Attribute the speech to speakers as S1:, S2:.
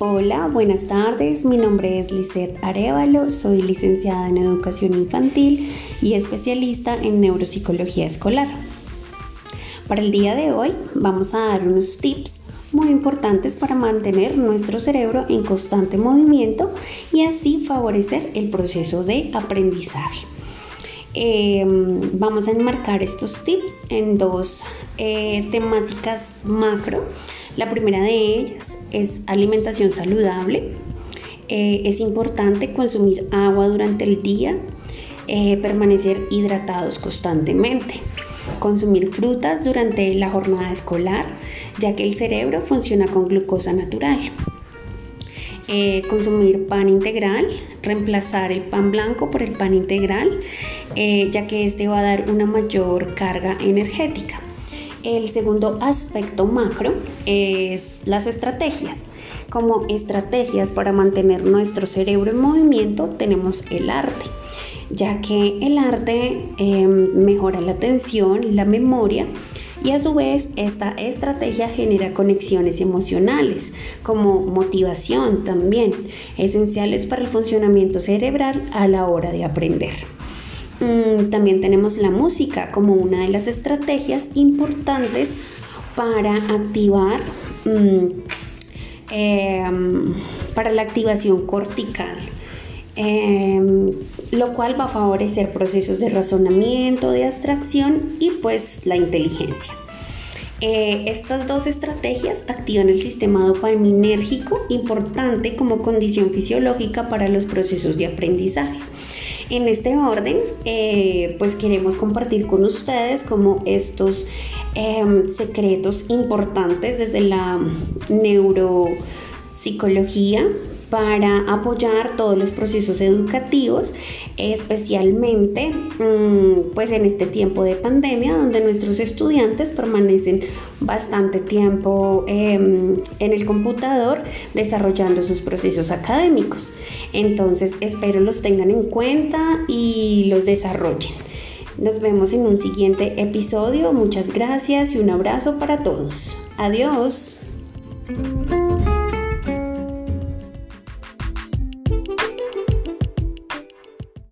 S1: Hola, buenas tardes. Mi nombre es Lisette Arevalo, soy licenciada en educación infantil y especialista en neuropsicología escolar. Para el día de hoy vamos a dar unos tips muy importantes para mantener nuestro cerebro en constante movimiento y así favorecer el proceso de aprendizaje. Em, vamos a enmarcar estos tips en dos eh, temáticas macro. La primera de ellas es alimentación saludable. Eh, es importante consumir agua durante el día, eh, permanecer hidratados constantemente, consumir frutas durante la jornada escolar, ya que el cerebro funciona con glucosa natural. Eh, consumir pan integral, reemplazar el pan blanco por el pan integral, ya que este va a dar una mayor carga energética. El segundo aspecto macro es las estrategias. Como estrategias para mantener nuestro cerebro en movimiento tenemos el arte, ya que el arte em, mejora la atención, la memoria y a su vez esta estrategia genera conexiones emocionales como motivación también, esenciales para el funcionamiento cerebral a la hora de aprender. Mm, también tenemos la música como una de las estrategias importantes para activar, mm, em, para la activación cortical. Em, lo cual va a favorecer procesos de razonamiento, de abstracción y pues la inteligencia. Eh, estas dos estrategias activan el sistema dopaminérgico importante como condición fisiológica para los procesos de aprendizaje. En este orden, eh, pues queremos compartir con ustedes como estos em, secretos importantes desde la neuropsicología para apoyar todos los procesos educativos, especialmente mm, pues en este tiempo de pandemia donde nuestros estudiantes permanecen bastante tiempo em, en el computador desarrollando sus procesos académicos. Entonces espero los tengan en cuenta y los desarrollen. Nos vemos en un siguiente episodio. Muchas gracias y un abrazo para todos. Adiós.